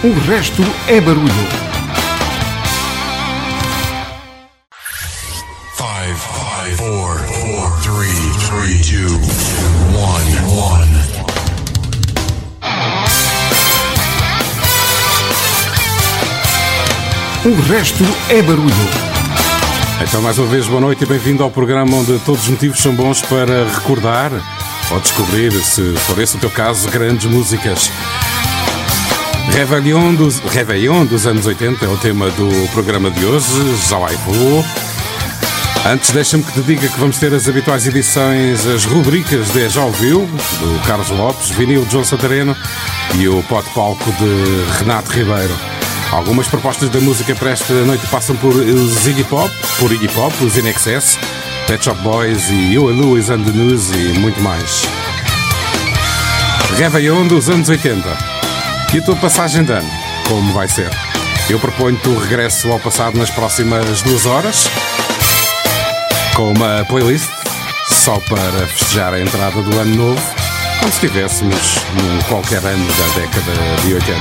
O resto é barulho. Five, five, four, four, three, three, two, one, one. O resto é barulho. Então, mais uma vez, boa noite e bem-vindo ao programa onde todos os motivos são bons para recordar ou descobrir, se for esse o teu caso, grandes músicas. Réveillon dos, Réveillon dos anos 80 é o tema do programa de hoje, já lá vou. Antes, deixa-me que te diga que vamos ter as habituais edições, as rubricas de Já Ouviu, do Carlos Lopes, vinil de João Santareno e o pote palco de Renato Ribeiro. Algumas propostas da música para esta noite passam por Ziggy Pop, por Iggy Pop, os In Excess, Pet Shop Boys e You and Louis and the News e muito mais. Réveillon dos anos 80. E a tua passagem de ano, como vai ser? Eu proponho-te o regresso ao passado nas próximas duas horas, com uma playlist só para festejar a entrada do ano novo, como se estivéssemos num qualquer ano da década de 80.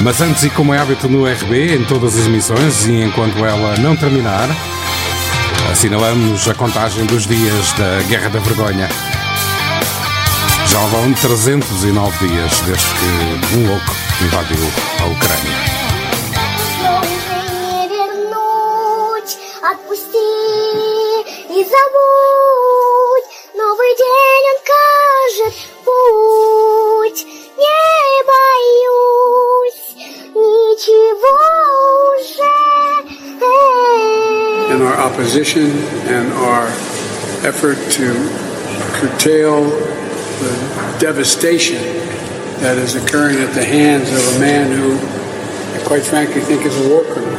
Mas antes, e como é hábito no RB, em todas as emissões, e enquanto ela não terminar, assinalamos a contagem dos dias da Guerra da Vergonha. Já vão 309 dias desde que um louco invadiu a Ucrânia. In our opposition and our effort to curtail the devastation that is occurring at the hands of a man who, I quite frankly, think is a war criminal.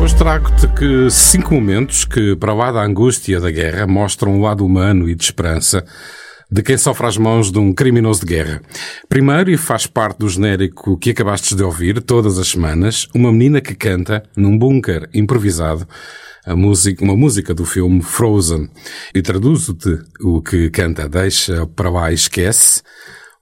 Hoje trago-te que cinco momentos que, para lá da angústia da guerra, mostram o lado humano e de esperança de quem sofre às mãos de um criminoso de guerra. Primeiro, e faz parte do genérico que acabaste de ouvir todas as semanas, uma menina que canta num bunker improvisado a música, uma música do filme Frozen. E traduzo-te o que canta, deixa para lá e esquece,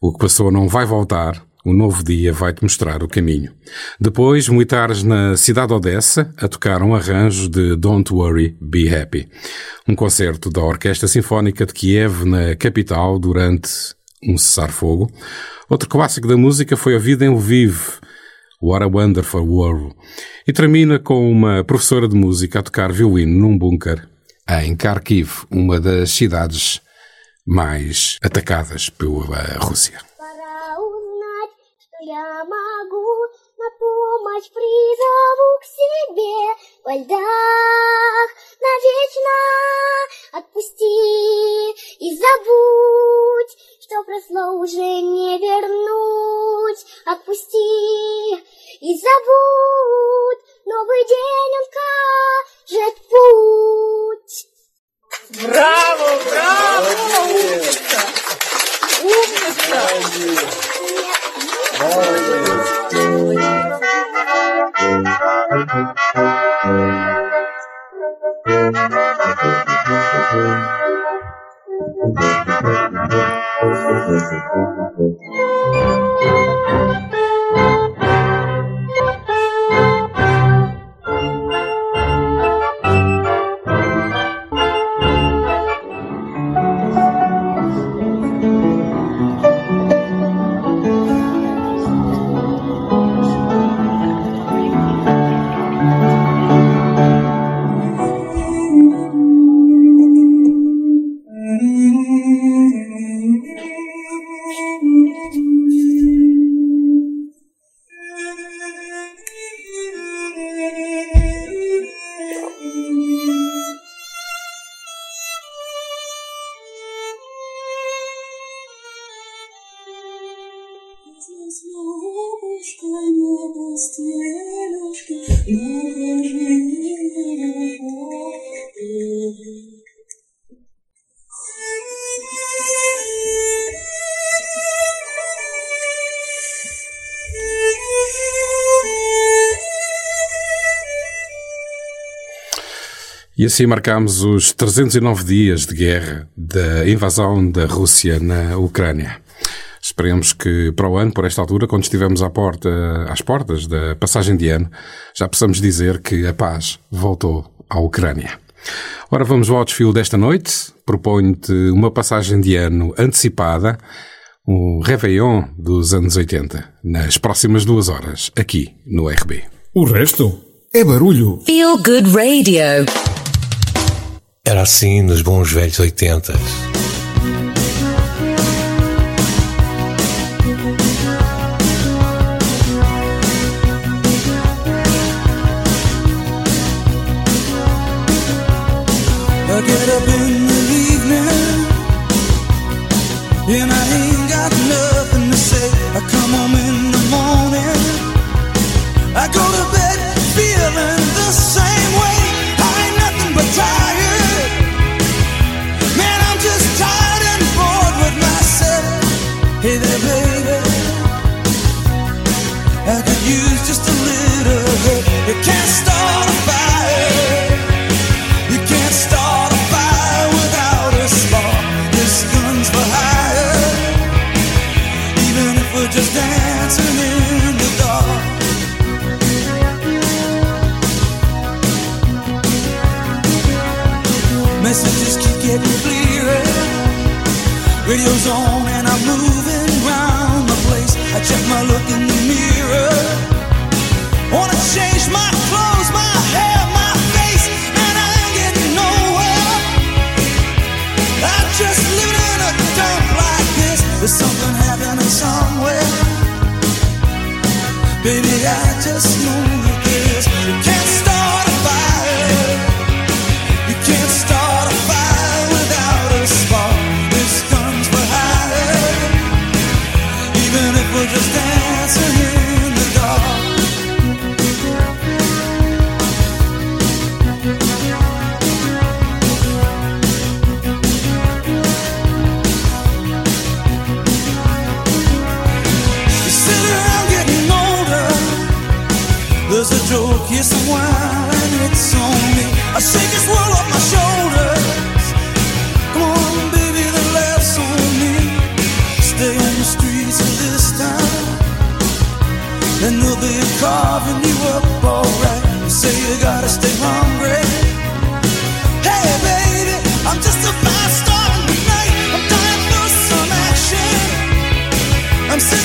o que passou não vai voltar, o novo dia vai-te mostrar o caminho. Depois, militares na cidade de Odessa a tocar um arranjo de Don't Worry, Be Happy. Um concerto da Orquestra Sinfónica de Kiev na capital durante um cessar-fogo. Outro clássico da música foi ouvido em Lviv, What a Wonderful World. E termina com uma professora de música a tocar violino num bunker em Kharkiv, uma das cidades mais atacadas pela Rússia. Пора узнать, что я могу на помощь призову к себе во льдах навечно отпусти и забудь, что прошло уже не вернуть. Отпусти и забудь, новый день он кажет путь. Браво, браво! Умница! Умница! Gracias. E assim marcamos os 309 dias de guerra da invasão da Rússia na Ucrânia. Esperemos que para o ano, por esta altura, quando estivermos à porta, às portas da passagem de ano, já possamos dizer que a paz voltou à Ucrânia. Ora, vamos ao desfile desta noite. Proponho-te uma passagem de ano antecipada, um Réveillon dos anos 80, nas próximas duas horas, aqui no RB. O resto é barulho. Feel Good Radio. Era assim nos bons velhos 80. I get up There's a joke, yes, while, and it's on me. I shake this world off my shoulders. Come on, baby, the laughs on me. Stay on the streets of this town, and they'll be carving you up alright. You say you gotta stay hungry. Hey, baby, I'm just a fast star tonight. I'm dying for some action. I'm sick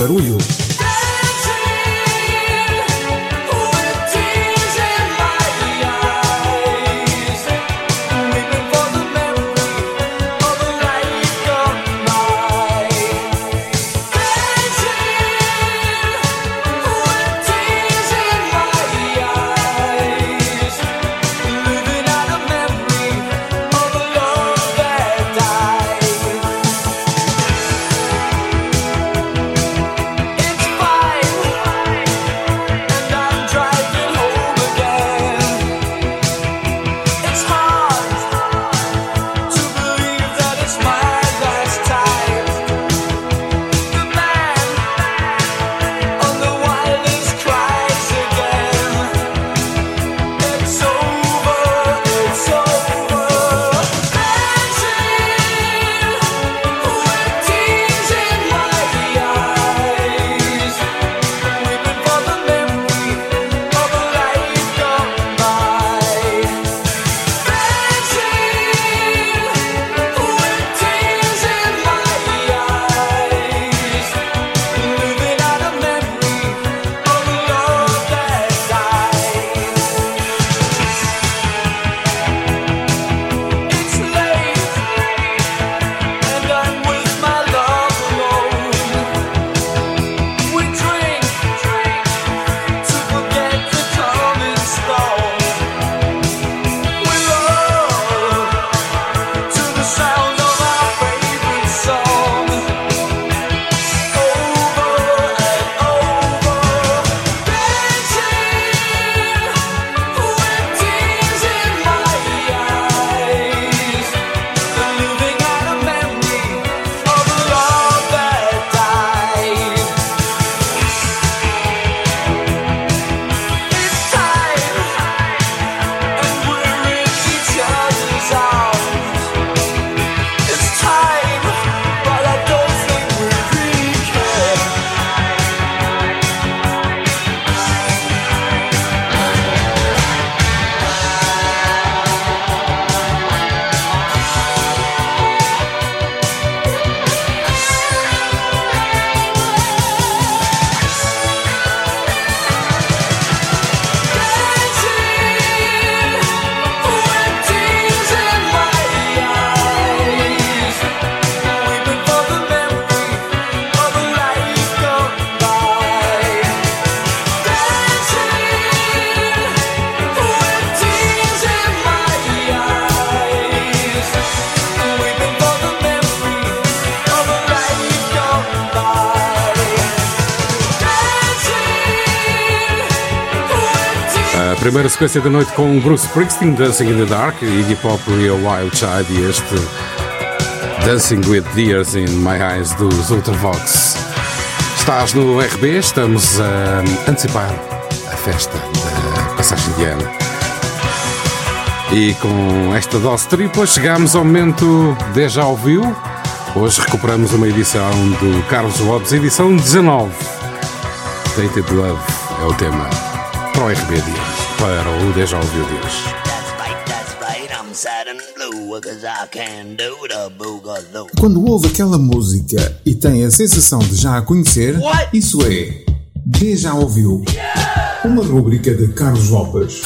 é primeira sequência da noite com Bruce Springsteen, Dancing in the Dark, Iggy Pop a Wild Child e este Dancing with Tears in My Eyes dos Ultravox. Estás no RB, estamos a antecipar a festa da passagem de ano. E com esta dose tripla chegamos ao momento de já ouviu. Hoje recuperamos uma edição do Carlos Lopes, edição 19. Dated Love é o tema para o RB hoje para o Deja Ouviu de hoje. Quando ouve aquela música e tem a sensação de já a conhecer, What? isso é Deja Ouviu, uma rúbrica de Carlos Lopes.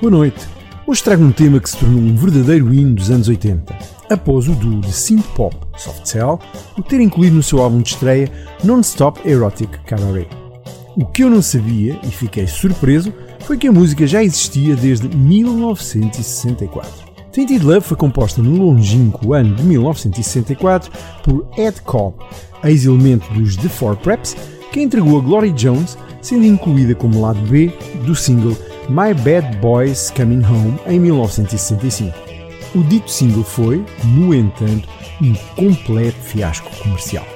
Boa noite. Hoje trago um tema que se tornou um verdadeiro hino dos anos 80, após o duo de synth pop Soft Cell o ter incluído no seu álbum de estreia Non-Stop Erotic Cabaret. O que eu não sabia e fiquei surpreso foi que a música já existia desde 1964. Tainted Love foi composta no longínquo ano de 1964 por Ed Cobb, ex-elemento dos The Four Preps, que entregou a Glory Jones, sendo incluída como lado B do single My Bad Boys Coming Home em 1965. O dito single foi, no entanto, um completo fiasco comercial.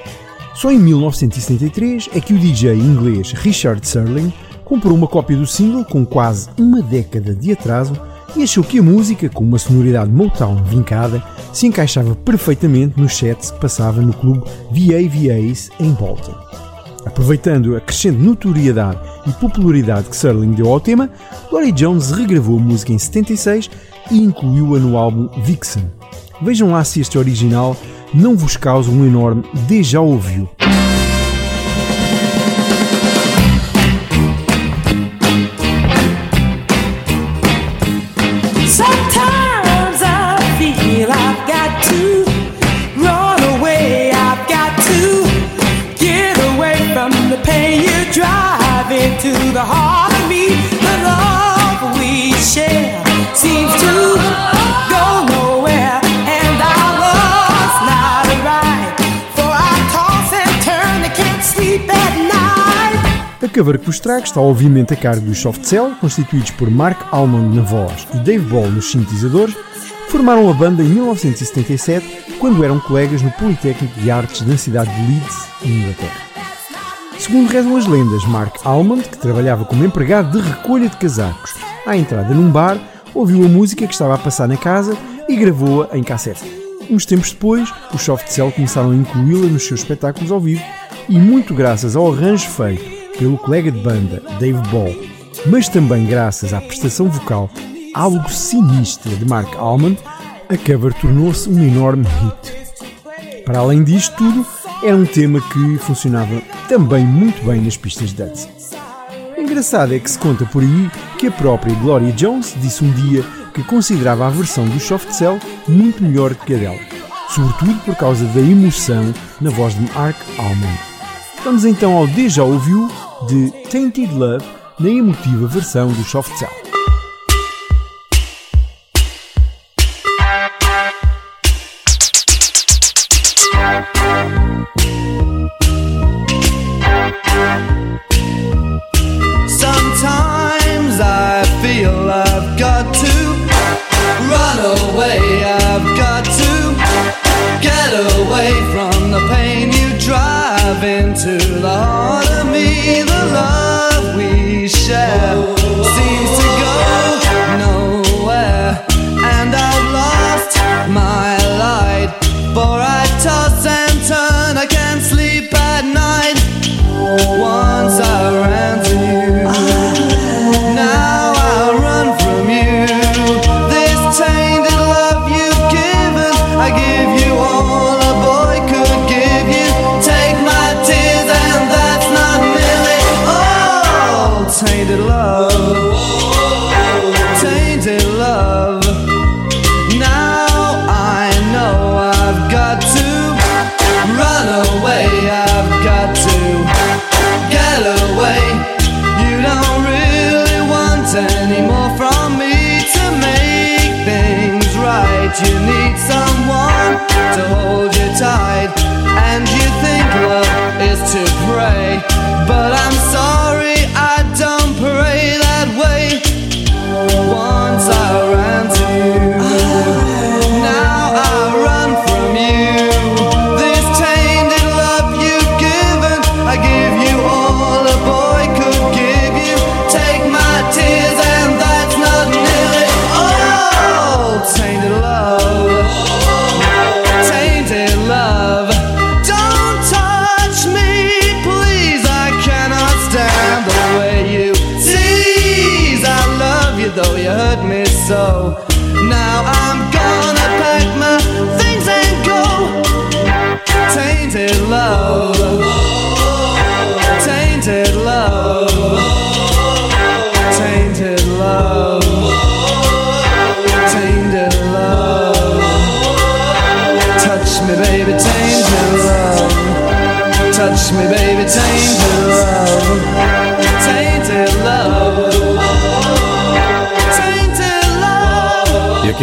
Só em 1973 é que o DJ inglês Richard Serling comprou uma cópia do single com quase uma década de atraso e achou que a música, com uma sonoridade Motown vincada, se encaixava perfeitamente no set que passava no clube VAVAs em Bolton. Aproveitando a crescente notoriedade e popularidade que Serling deu ao tema, Gloria Jones regravou a música em 76 e incluiu-a no álbum Vixen. Vejam lá se este original não vos causa um enorme déjà ouviu. Cover que vos trago está obviamente a cargo dos Soft Cell, constituídos por Mark Almond na voz e Dave Ball nos sintetizadores, formaram a banda em 1977 quando eram colegas no Politécnico de Artes da cidade de Leeds, Inglaterra. Segundo rezam as lendas, Mark Almond, que trabalhava como empregado de recolha de casacos à entrada num bar, ouviu a música que estava a passar na casa e gravou-a em cassete. Uns tempos depois, os Soft Cell começaram a incluí-la nos seus espetáculos ao vivo e muito graças ao arranjo feito pelo colega de banda Dave Ball, mas também graças à prestação vocal algo sinistra de Mark Almond, a cover tornou-se um enorme hit. Para além disto tudo, era um tema que funcionava também muito bem nas pistas de dança. Engraçado é que se conta por aí que a própria Gloria Jones disse um dia que considerava a versão do Soft Cell muito melhor que a dela, sobretudo por causa da emoção na voz de Mark Almond. Vamos então ao Deja Ouviu de Tainted Love na emotiva versão do Soft Cell. Sometimes I feel I've got to run away. I've got to get away from the pain you drive into the heart share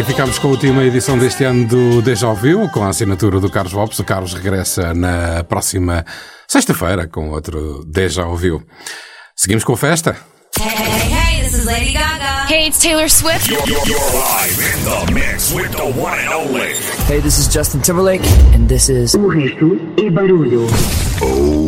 aqui ficamos com a última edição deste ano do Deja Ouviu, com a assinatura do Carlos Lopes. O Carlos regressa na próxima sexta-feira com outro Deja Ouviu. Seguimos com a festa? Hey, hey, this is Lady Gaga. Hey, it's Taylor Swift. You're, you're, you're live in the mix with the one and only. Hey, this is Justin Timberlake, and this is. O resto é barulho. Oh,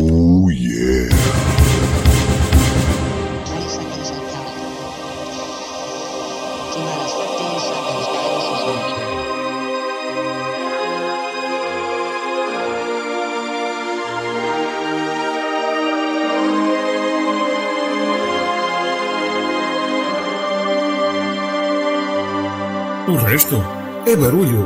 O resto é barulho.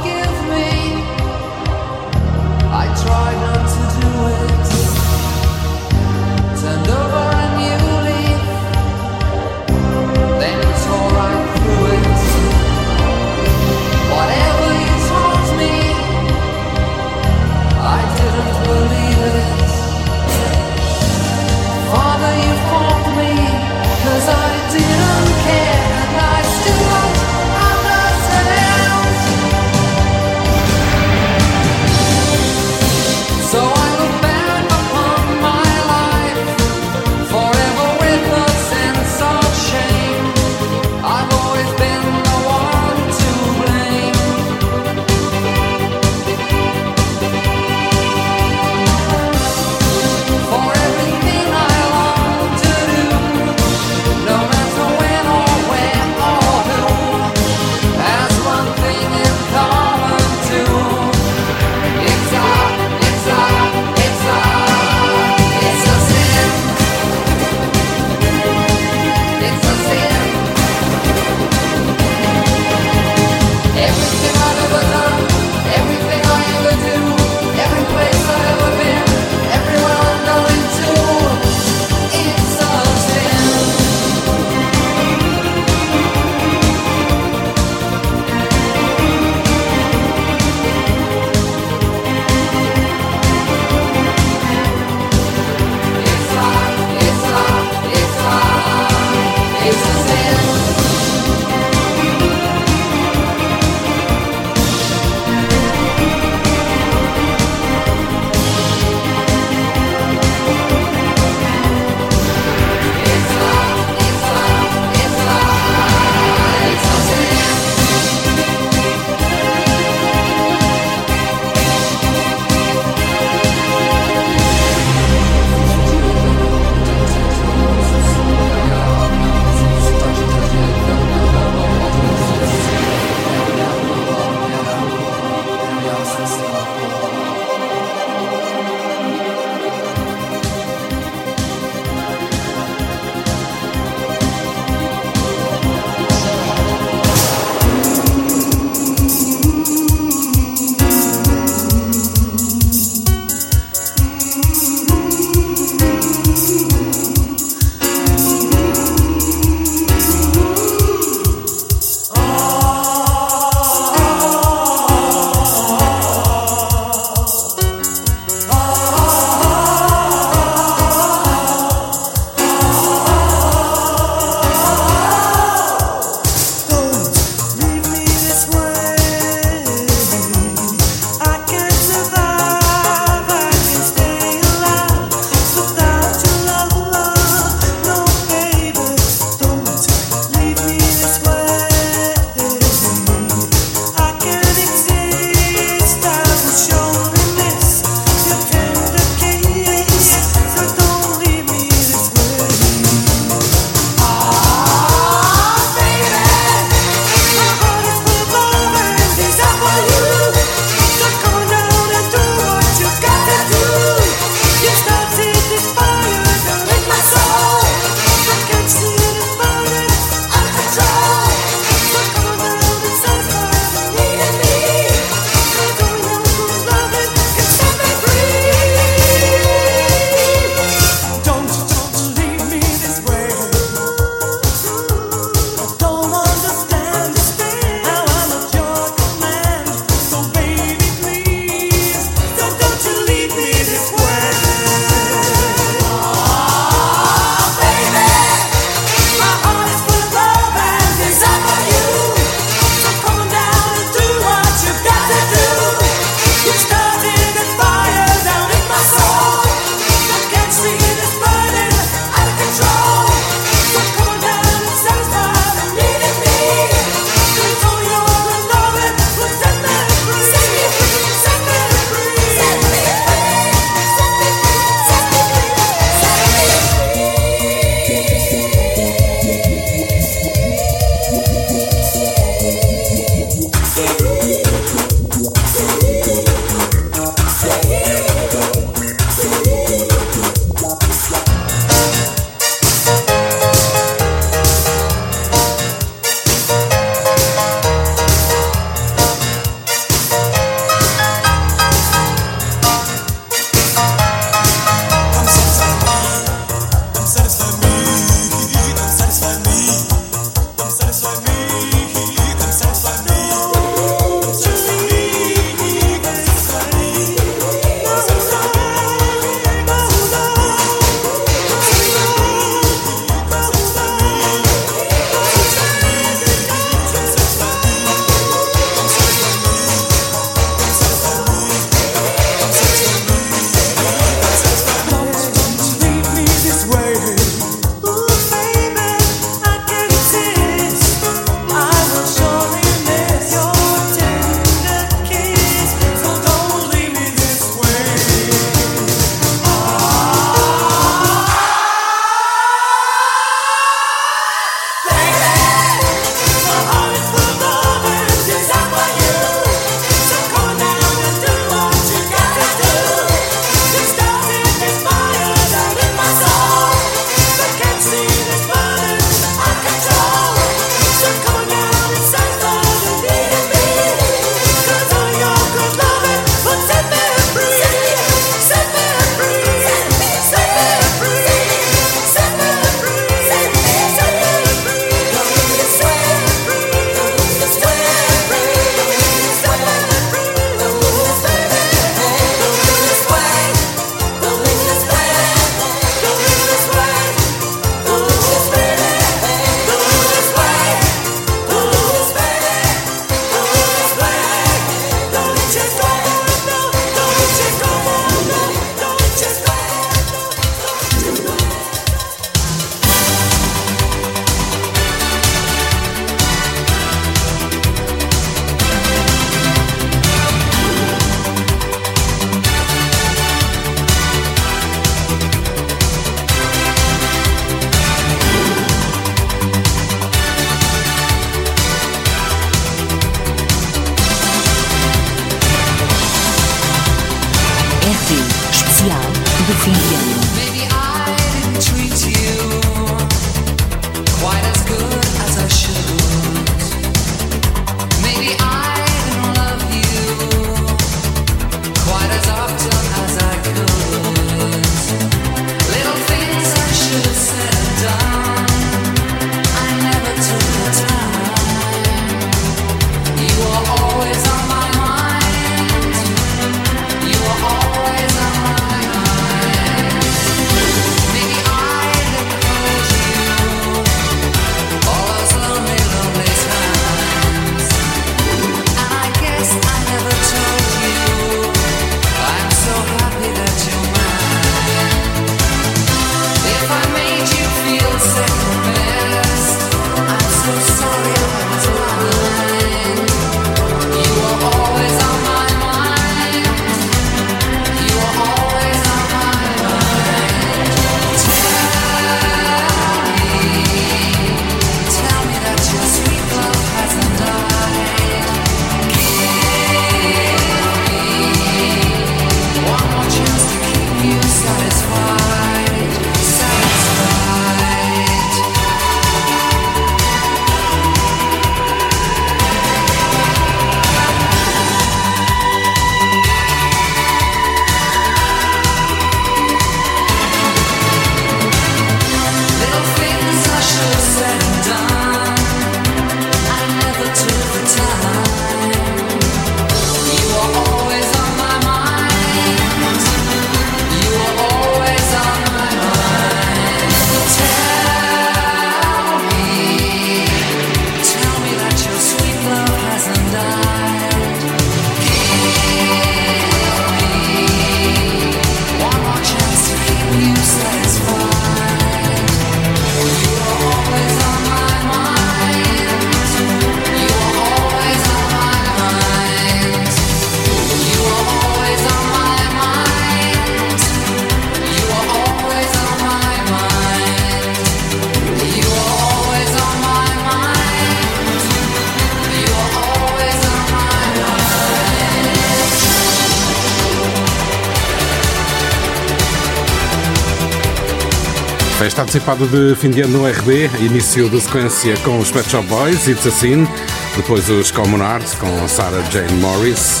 Antecipada de fim de ano no RB, início da sequência com os Pet Shop Boys, It's a Sin, depois os Common Arts com Sarah Jane Morris,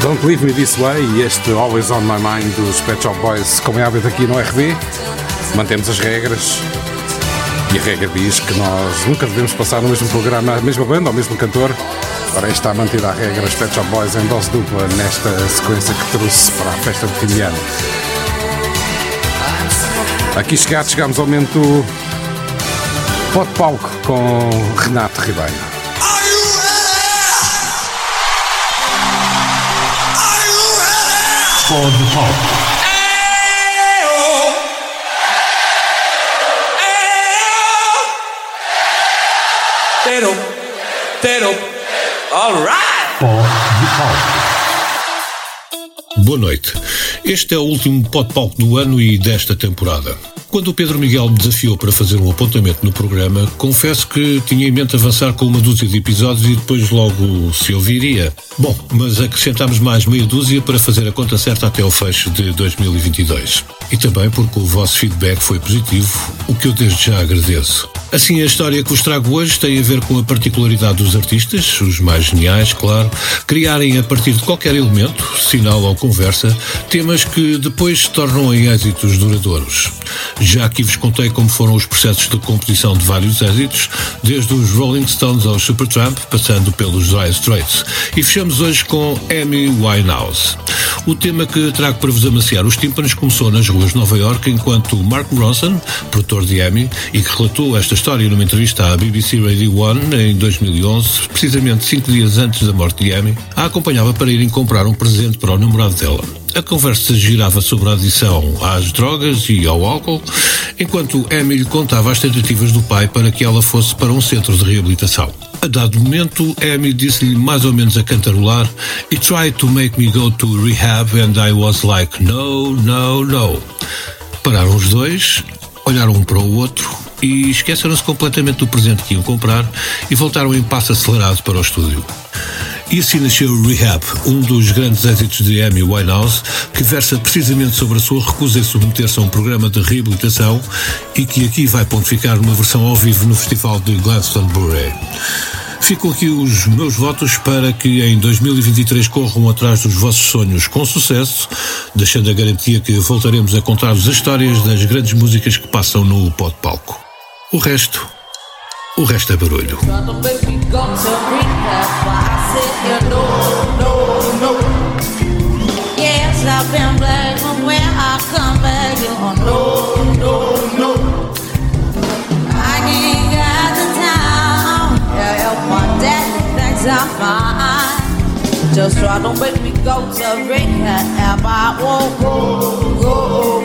Don't Leave Me This Way e este Always On My Mind dos Pet Shop Boys, como é hábito aqui no RB. Mantemos as regras e a regra diz que nós nunca devemos passar no mesmo programa a mesma banda ou o mesmo cantor. Ora, está mantida a regra, os Pet Shop Boys em dose dupla nesta sequência que trouxe para a festa de fim de ano. Aqui chegados, chegamos ao momento Pote Palco com Renato Ribeiro. Pode palco. Tero, tero, alright! Pode palco. Boa noite. Este é o último Pod Palco do ano e desta temporada. Quando o Pedro Miguel me desafiou para fazer um apontamento no programa, confesso que tinha em mente avançar com uma dúzia de episódios e depois logo se ouviria. Bom, mas acrescentámos mais meia dúzia para fazer a conta certa até o fecho de 2022. E também porque o vosso feedback foi positivo, o que eu desde já agradeço. Assim, a história que vos trago hoje tem a ver com a particularidade dos artistas, os mais geniais, claro, criarem a partir de qualquer elemento, sinal ou conversa, temas que depois se tornam em êxitos duradouros. Já aqui vos contei como foram os processos de composição de vários êxitos, desde os Rolling Stones aos Supertramp, passando pelos Dire Straits. E fechamos hoje com Amy Winehouse. O tema que trago para vos amaciar os tímpanos começou nas ruas de Nova York enquanto Mark Ronson, produtor de Amy, e que relatou esta história numa entrevista à BBC Radio 1 em 2011, precisamente cinco dias antes da morte de Amy, a acompanhava para irem comprar um presente para o namorado dela. A conversa girava sobre a adição às drogas e ao álcool, enquanto Amy lhe contava as tentativas do pai para que ela fosse para um centro de reabilitação. A dado momento, Amy disse-lhe mais ou menos a cantarolar He tried to make me go to rehab and I was like, no, no, no. Pararam os dois, olharam um para o outro e esqueceram-se completamente do presente que iam comprar e voltaram em passo acelerado para o estúdio. E assim nasceu Rehab, um dos grandes êxitos de Amy Winehouse, que versa precisamente sobre a sua recusa em submeter-se a um programa de reabilitação e que aqui vai pontificar numa versão ao vivo no Festival de Glastonbury. Ficam aqui os meus votos para que em 2023 corram atrás dos vossos sonhos com sucesso, deixando a garantia que voltaremos a contar-vos as histórias das grandes músicas que passam no pó de palco. O resto, o resto é barulho. Just try to make me go to rehab, I won't go, go.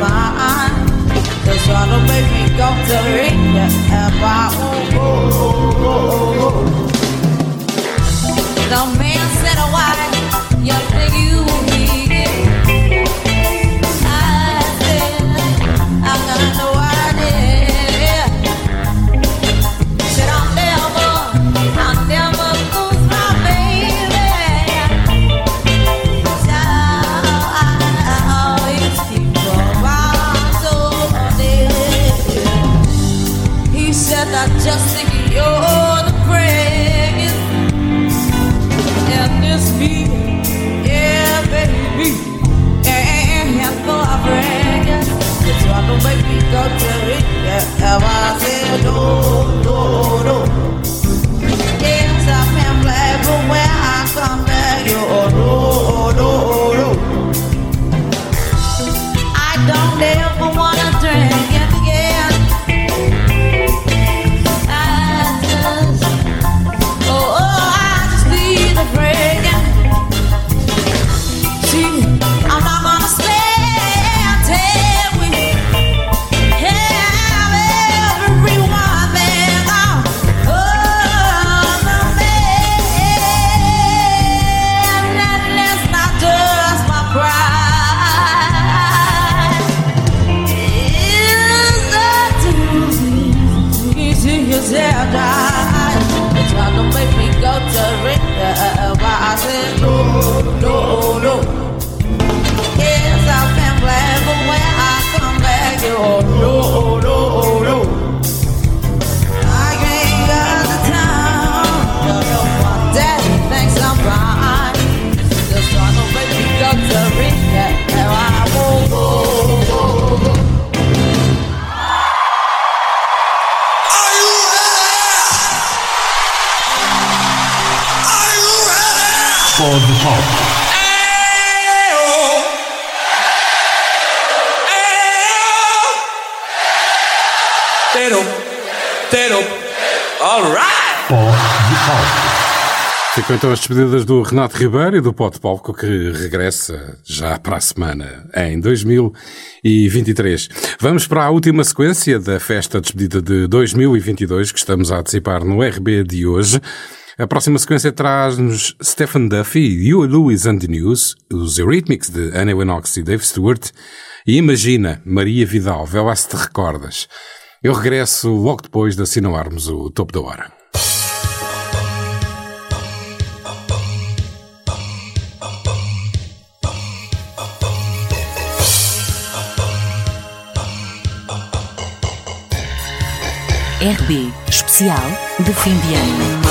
Thinks I'm fine. Just trying to make me go to rehab. I won't Ficam então as despedidas do Renato Ribeiro e do Pote Palco que regressa já para a semana, em 2023. Vamos para a última sequência da festa de despedida de 2022 que estamos a antecipar no RB de hoje. A próxima sequência traz-nos Stephen Duffy, Hugh Lewis and the News, os Eurythmics de Annie Lennox e Dave Stewart e Imagina, Maria Vidal, vê lá se te recordas. Eu regresso logo depois de assinalarmos o topo da hora. RB Especial de fim de ano.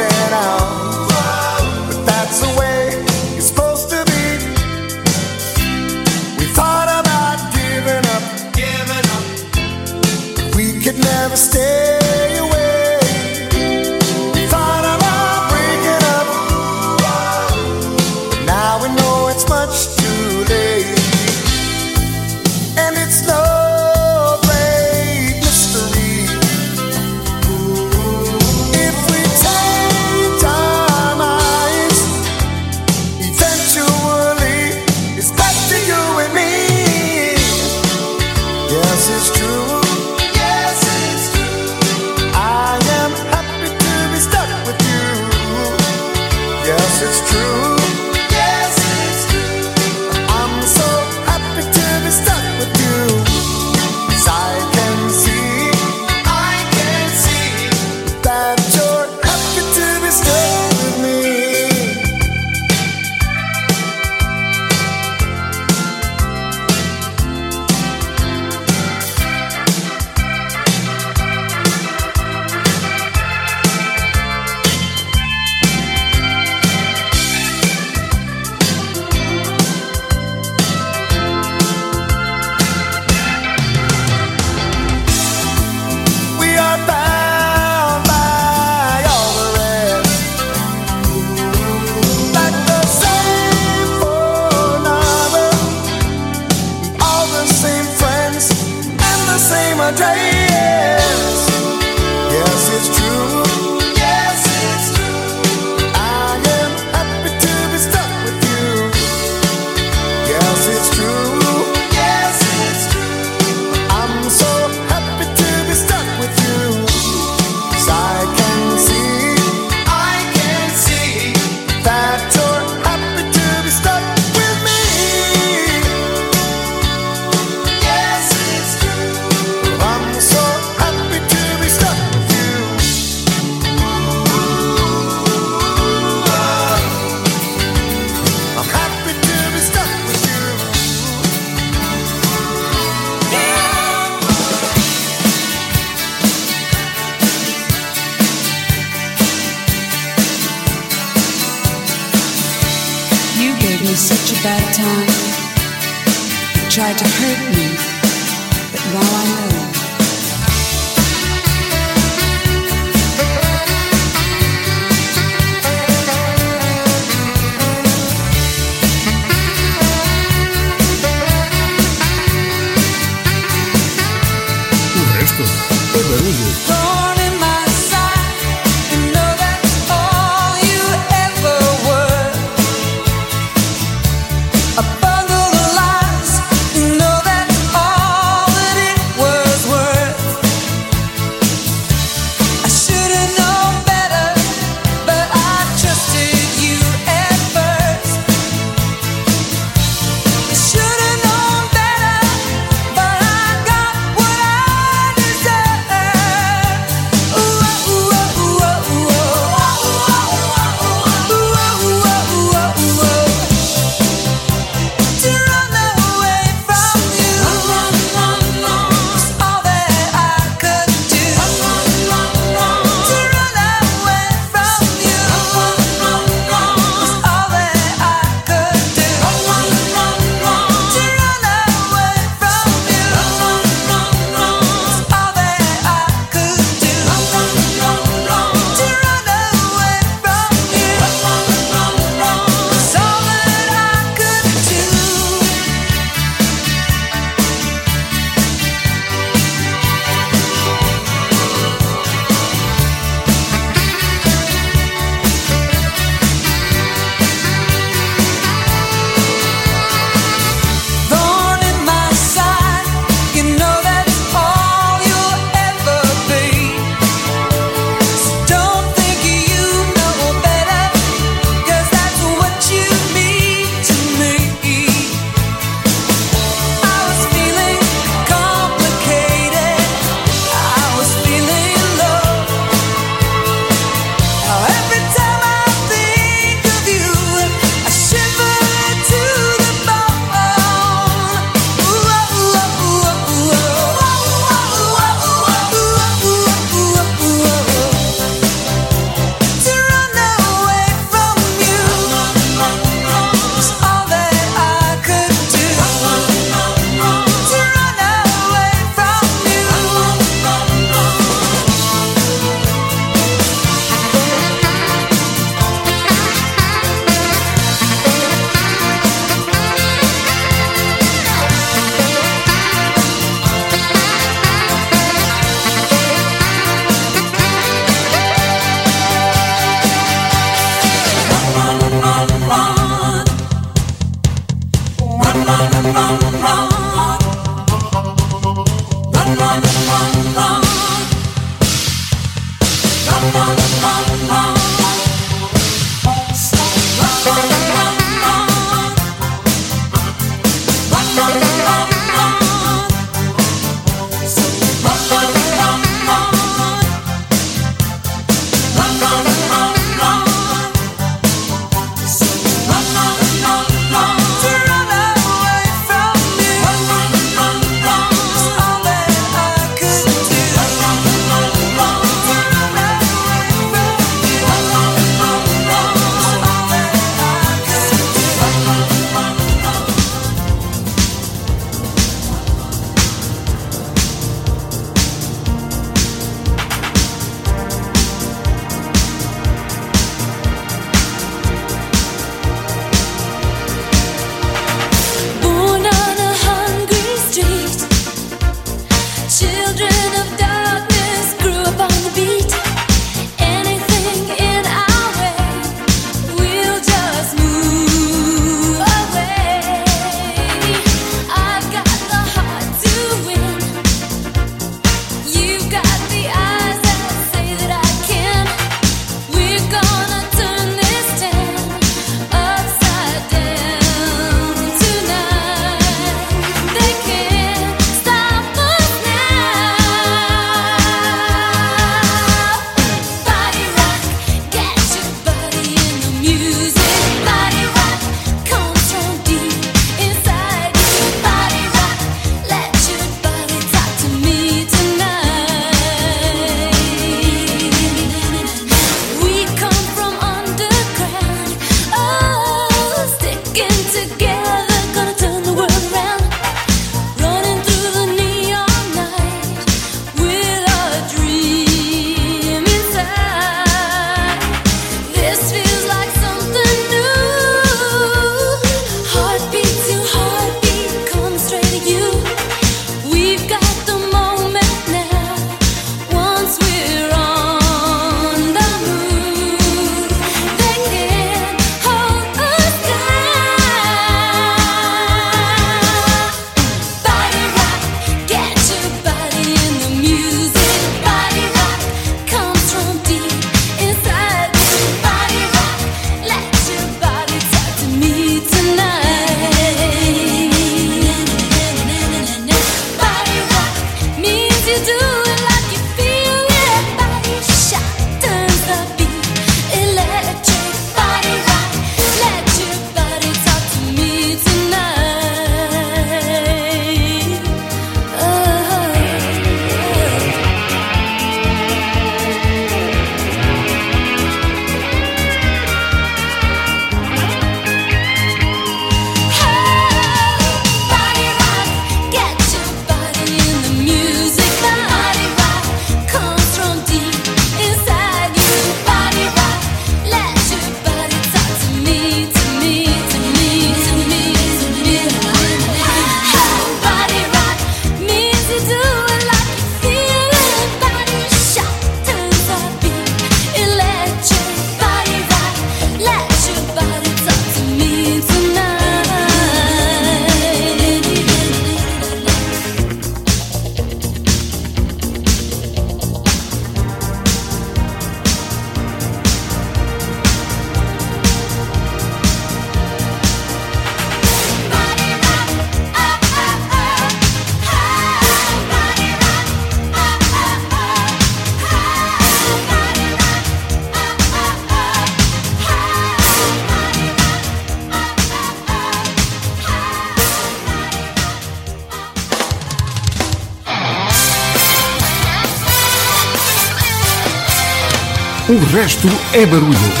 Resto é barulho.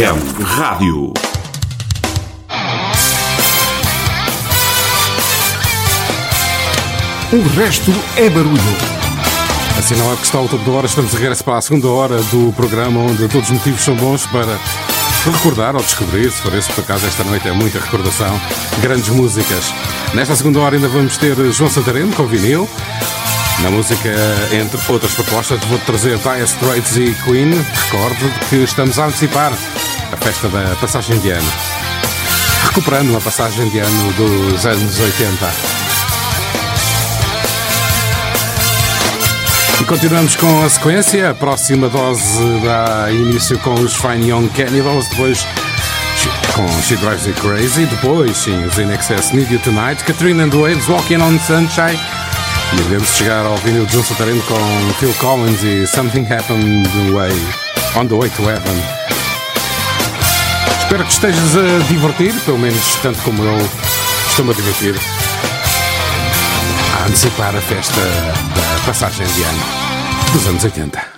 Rádio. O resto é barulho. Assim não é que está ao topo da hora, estamos a regresso para a segunda hora do programa onde todos os motivos são bons para recordar ou descobrir, se for esse por acaso esta noite é muita recordação, grandes músicas. Nesta segunda hora ainda vamos ter João Santareno com vinil. Na música, entre outras propostas, vou trazer Dire Straits e Queen. Recordo que estamos a antecipar festa da passagem de ano. Recuperando uma passagem de ano dos anos 80. E continuamos com a sequência. A próxima dose dá início com os Fine Young Cannibals, depois com She Drives Me Crazy, depois sim, os In Excess Need You Tonight, Katrina and the Waves Walking on Sunshine. E devemos chegar ao vinil de Santareno com Phil Collins e Something Happened the way, On the Way to Heaven. Espero que estejas a divertir, pelo menos tanto como eu estou-me a divertir, a antecipar a festa da passagem de ano dos anos 80.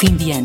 Especial de fim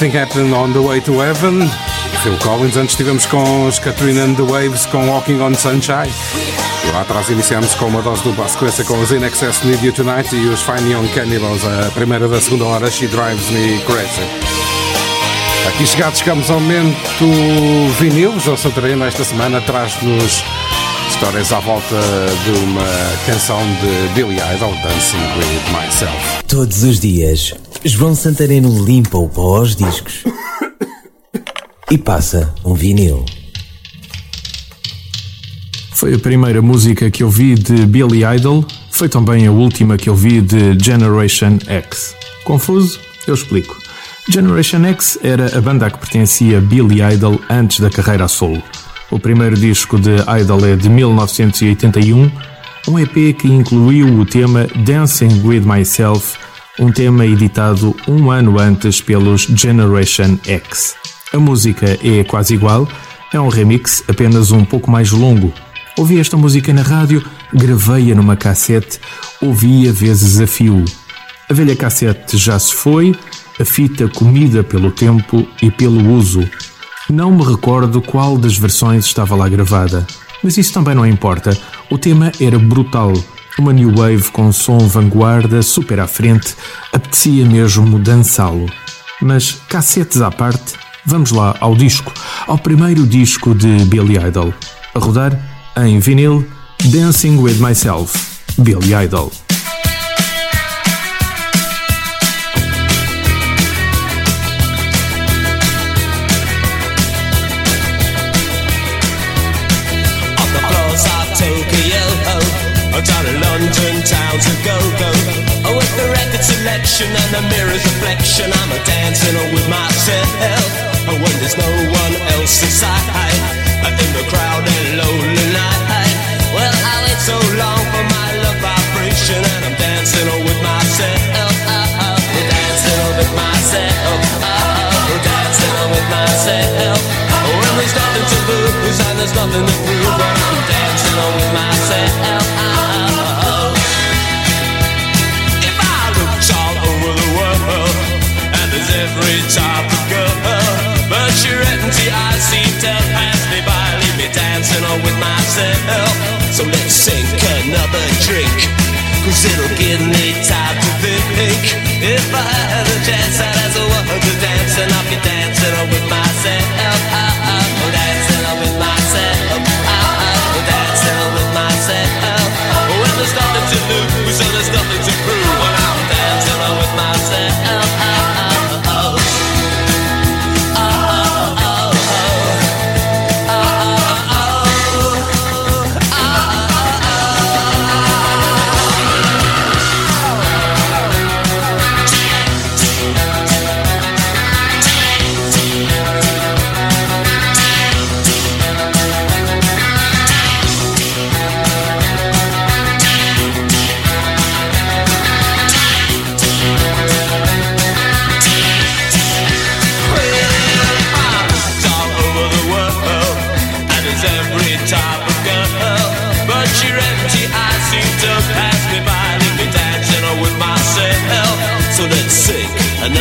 Something Happened on the Way to Heaven. Phil Collins, antes estivemos com os Katrina and the Waves com Walking on Sunshine. Lá atrás iniciamos com uma dose do sequência com os In Excess Need You Tonight e os Fine Young Cannibals, a primeira da segunda hora, She Drives Me Crazy. Aqui chegados, chegamos ao momento vinil. João Santareno esta semana traz-nos histórias à volta de uma canção de Billy Idol, Dancing With Myself. Todos os dias, João Santareno limpa o pó aos discos e passa um vinil. Foi a primeira música que eu vi de Billy Idol, foi também a última que eu vi de Generation X. Confuso? Eu explico. Generation X era a banda a que pertencia Billy Idol antes da carreira a solo. O primeiro disco de Idol é de 1981, um EP que incluiu o tema Dancing With Myself, um tema editado um ano antes pelos Generation X. A música é quase igual, é um remix apenas um pouco mais longo. Ouvi esta música na rádio, gravei-a numa cassete, ouvi-a vezes a fio. A velha cassete já se foi, a fita comida pelo tempo e pelo uso. Não me recordo qual das versões estava lá gravada, mas isso também não importa. O tema era brutal. Uma new wave com som vanguarda, super à frente, apetecia mesmo dançá-lo. Mas cassetes à parte, vamos lá ao disco, ao primeiro disco de Billy Idol. A rodar em vinil Dancing with Myself, Billy Idol. Down in London town to go go. Oh, with the record selection and the mirror's reflection, I'm a dancing with myself. Oh, when there's no one else inside, in the crowded lonely night. Well, I wait so long for my love vibration, and I'm dancing with myself. Oh, oh, dancing with myself. Oh, dancing with myself. Oh, when there's nothing to lose and there's nothing to prove, but I'm dancing with myself. Every type of girl, but you're empty, I see to pass me by, leave me dancing on with myself. So let's sink another drink, cause it'll give me time to think. If I had a chance, I'd ask a woman to dance, and I'll be dancing on with myself.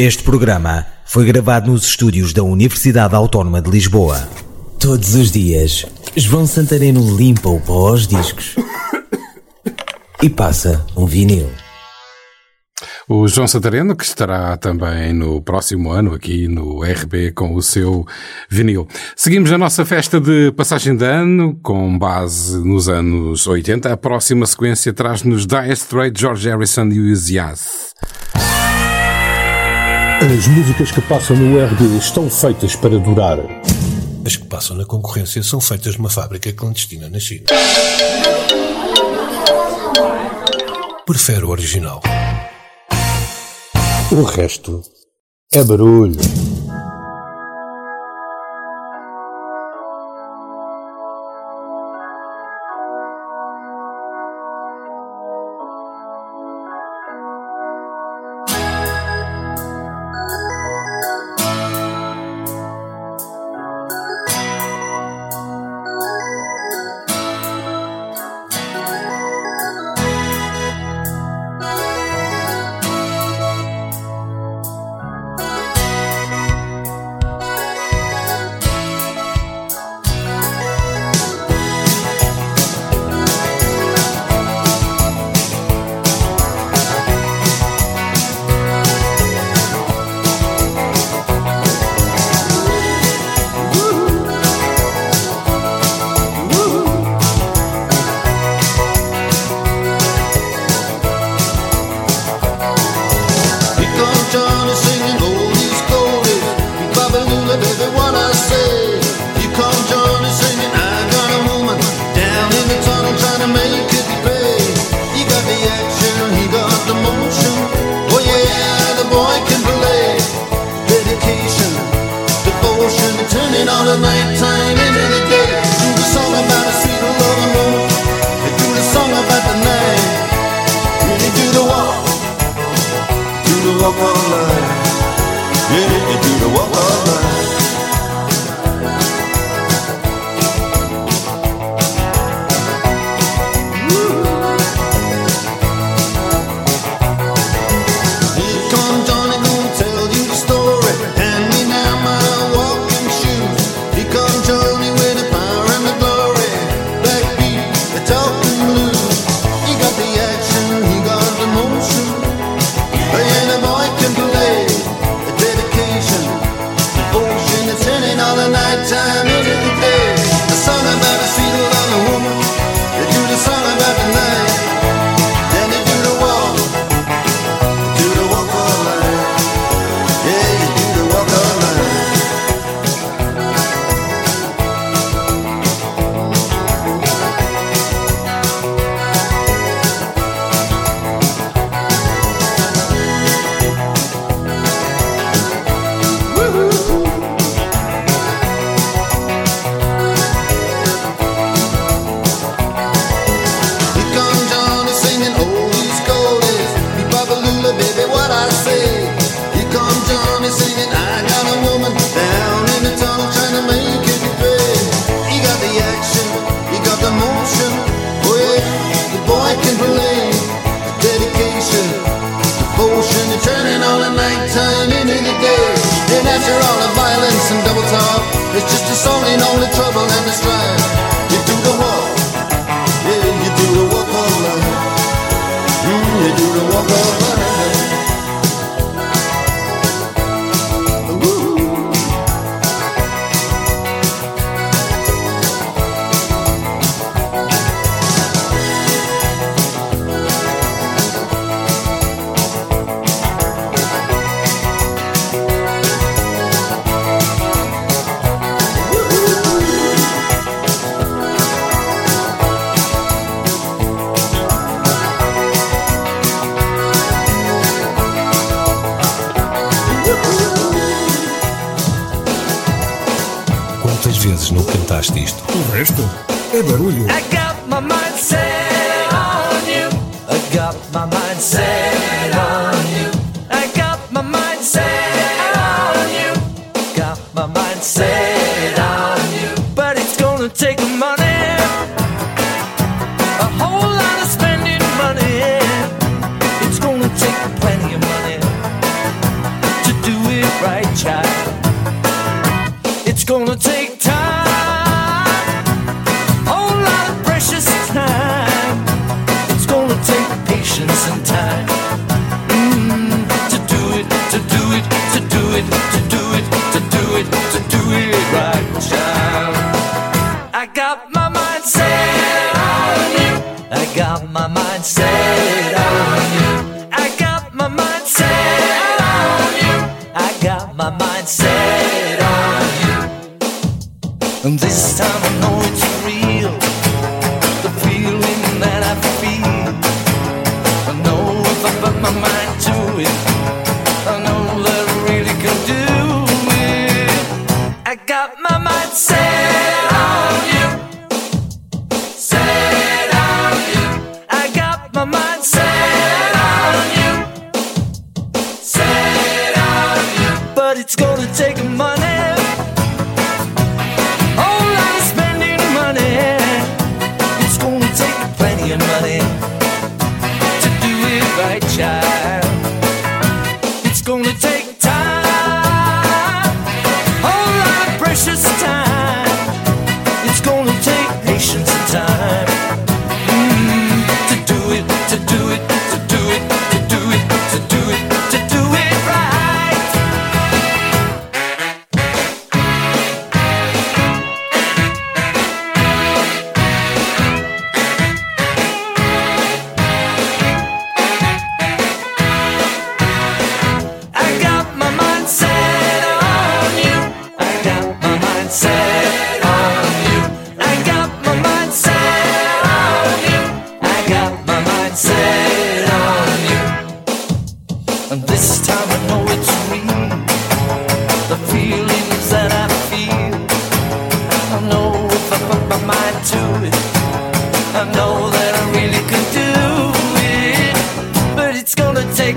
Este programa foi gravado nos estúdios da Universidade Autónoma de Lisboa. Todos os dias, João Santareno limpa o pó aos discos e passa um vinil. O João Santareno, que estará também no próximo ano aqui no RB com o seu vinil. Seguimos a nossa festa de passagem de ano, com base nos anos 80. A próxima sequência traz-nos Dire Straits, George Harrison e os Yaz. As músicas que passam no RD estão feitas para durar. As que passam na concorrência são feitas numa fábrica clandestina na China. Prefere o original. O resto é barulho. only trouble and the strife.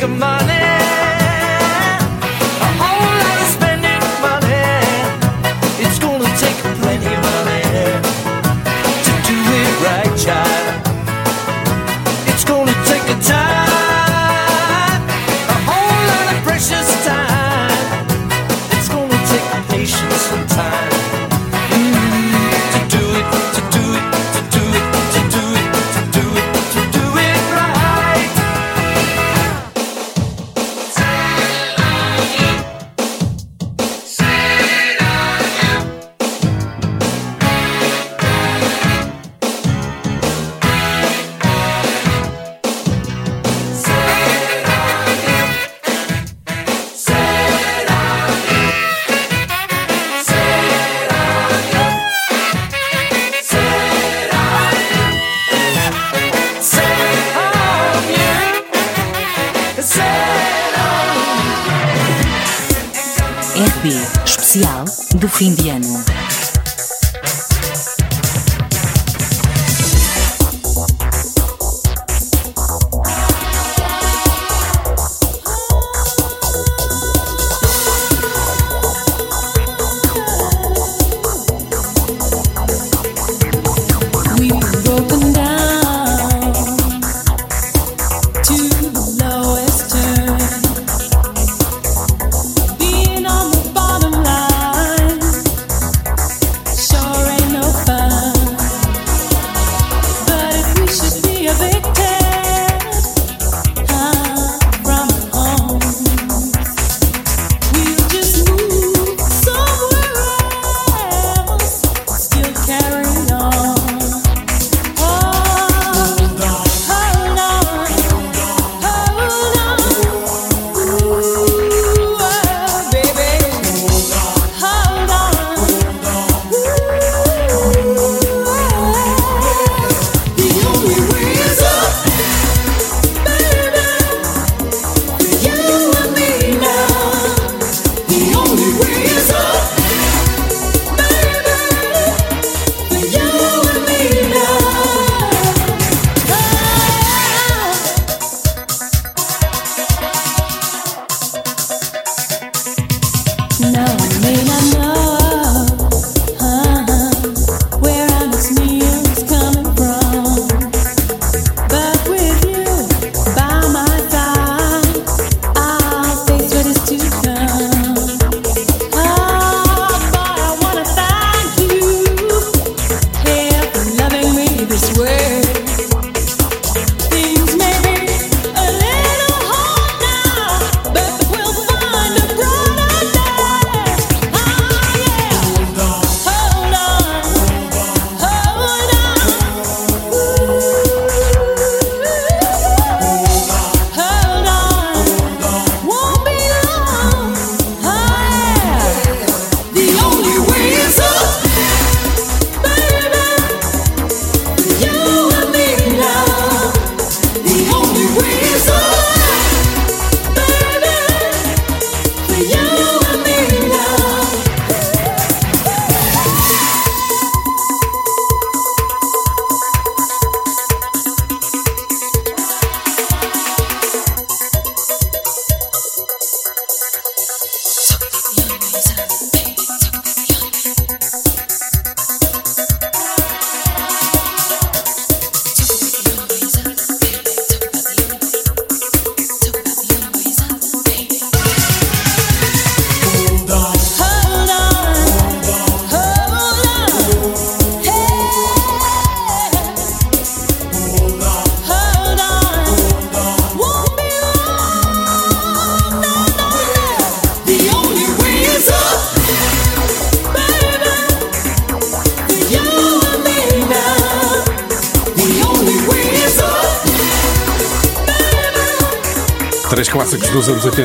of money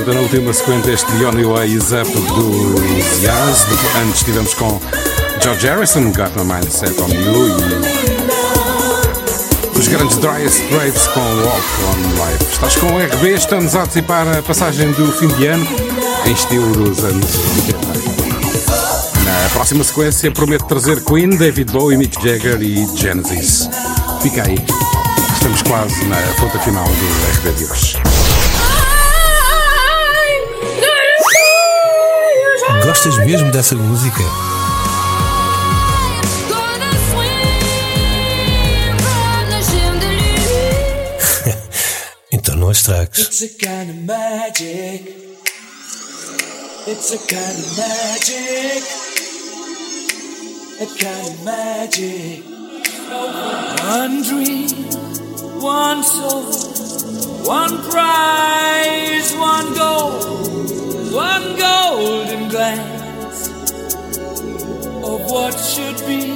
80 na última sequência, este The Only Way Is Up dos Yaz. Antes estivemos com George Harrison, Got My Mind Set On You e os grandes Dire Straits com Walk On Life. Estás com o RB, estamos a antecipar a passagem do fim de ano em estilo dos anos 80. Na próxima sequência prometo trazer Queen, David Bowie, Mick Jagger e Genesis. Fica aí. Estamos quase na ponta final do RB de hoje. Gostas mesmo dessa música? então não a estragues. It's a kind of magic. It's a kind of magic. A kind of magic. One dream, one soul, one prize, one goal, one golden of what should be.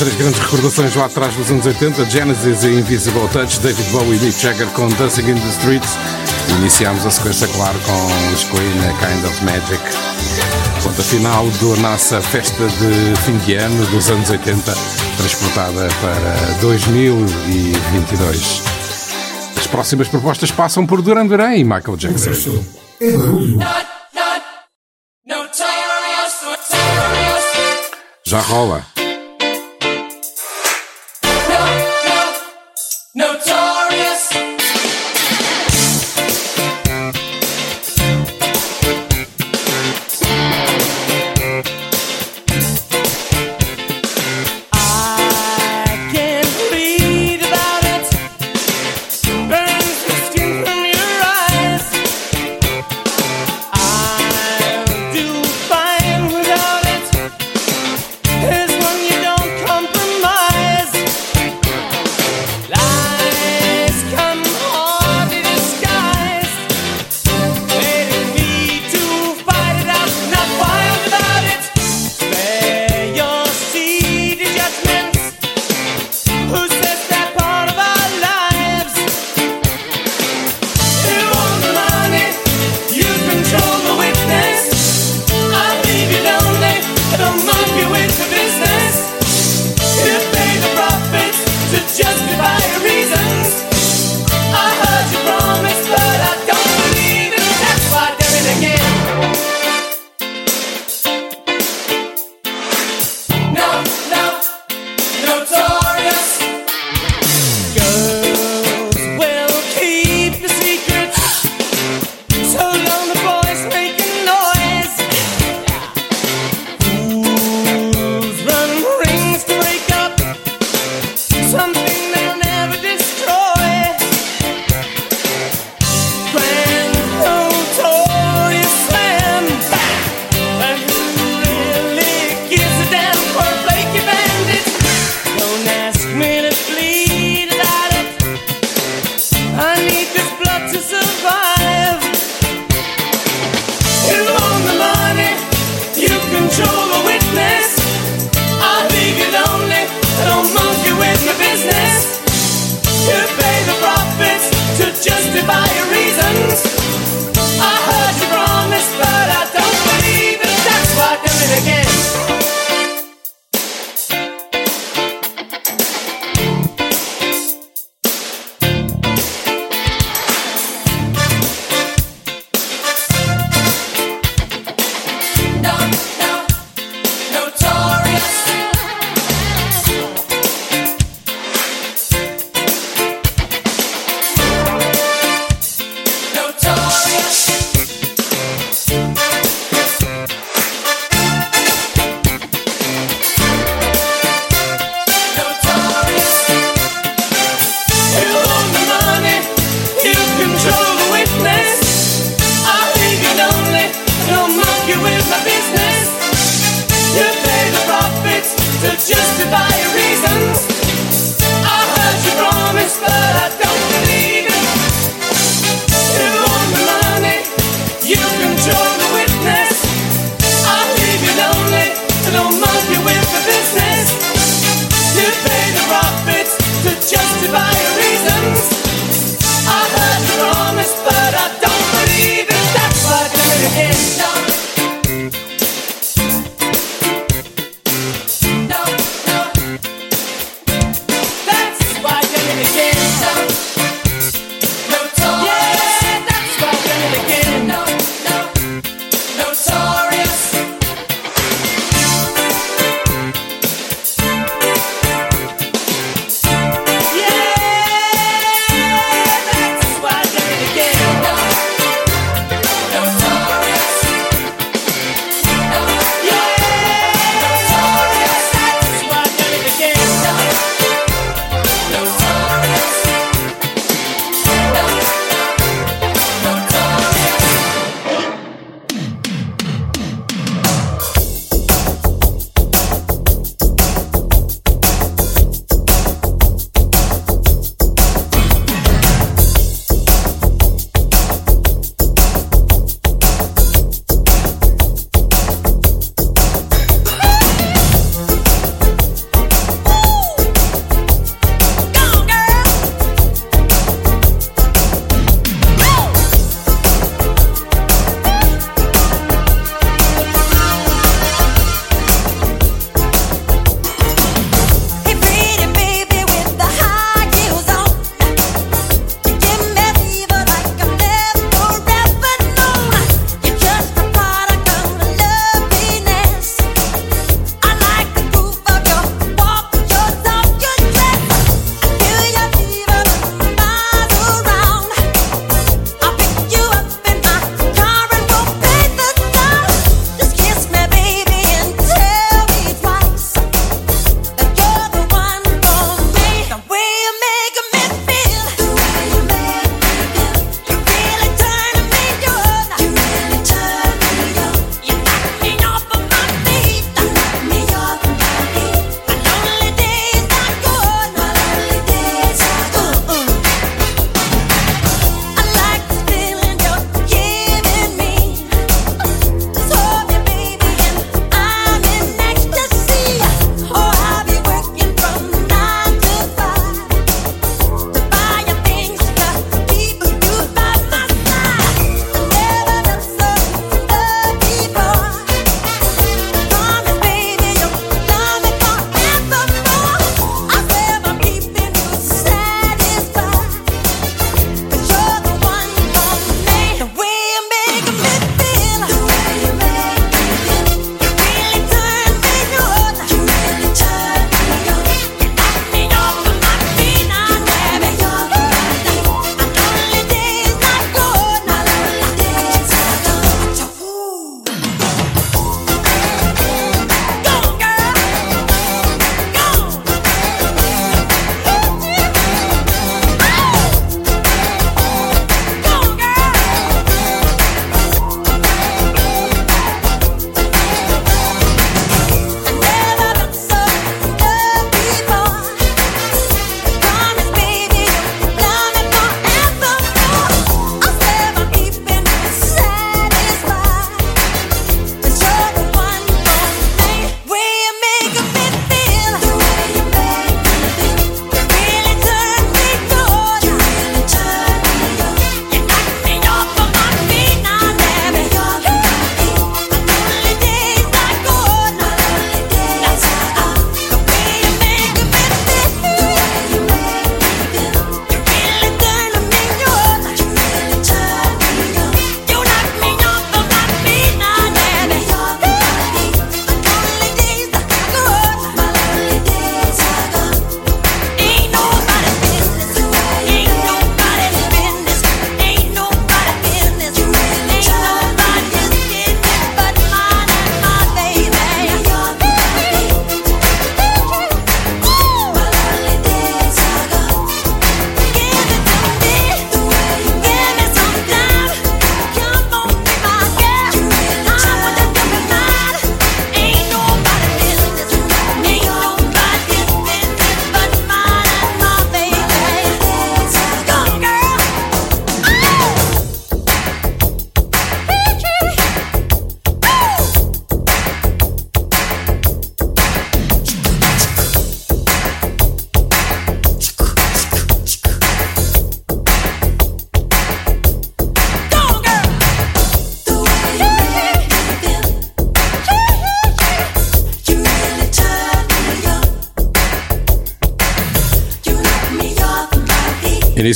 três grandes recordações lá atrás dos anos 80, Genesis e Invisible Touch, David Bowie e Mick Jagger com Dancing in the Streets. Iniciámos a sequência, claro, com os Queen, Kind of Magic. Ponto final da nossa festa de fim de ano dos anos 80, transportada para 2022. As próximas propostas passam por Duran Duran e Michael Jackson. Já rola.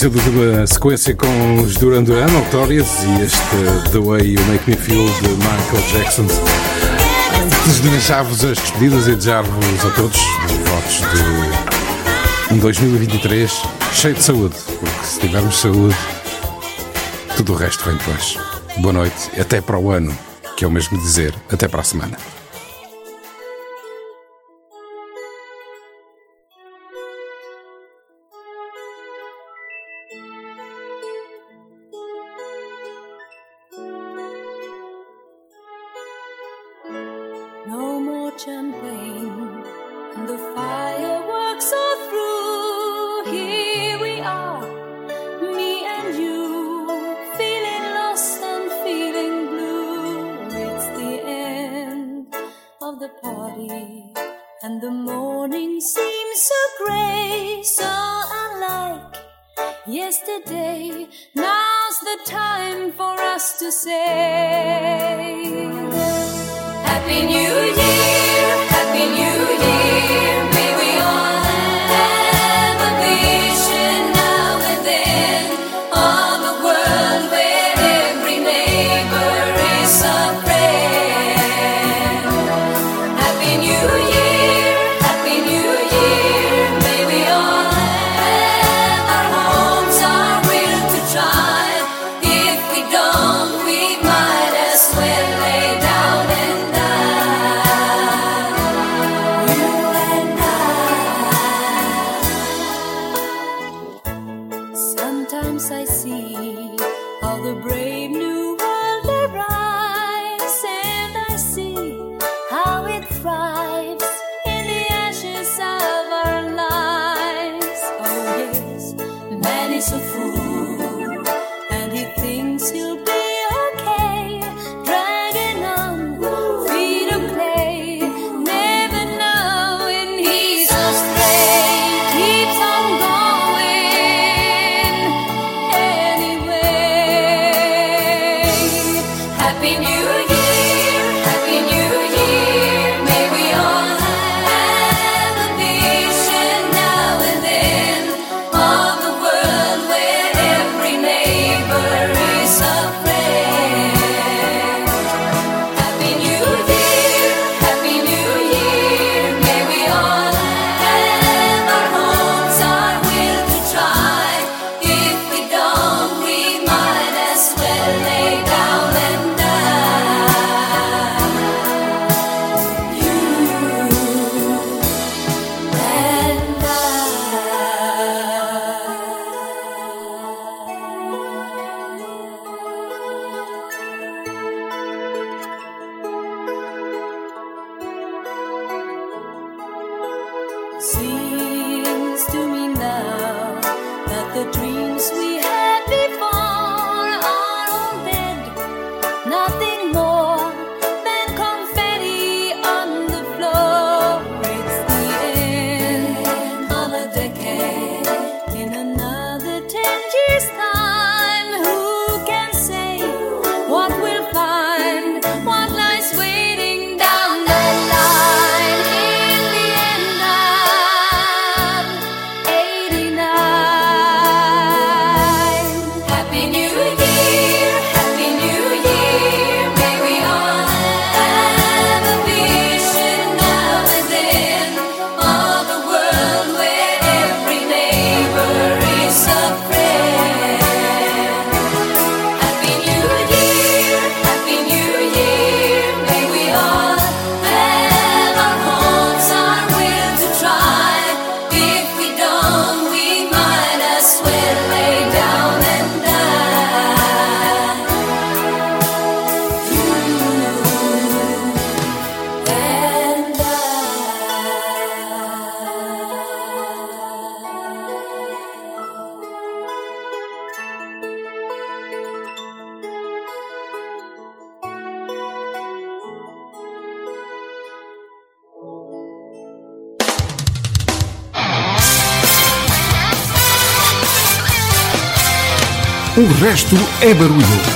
notícia de uma sequência com os Duran Duran, Notorious, e este The Way You Make Me Feel de Michael Jackson. Desdejar-vos as despedidas e desejar-vos a todos votos de 2023 cheio de saúde, porque se tivermos saúde, tudo o resto vem depois. Boa noite, até para o ano, que é o mesmo dizer, até para a semana. resto é barulho.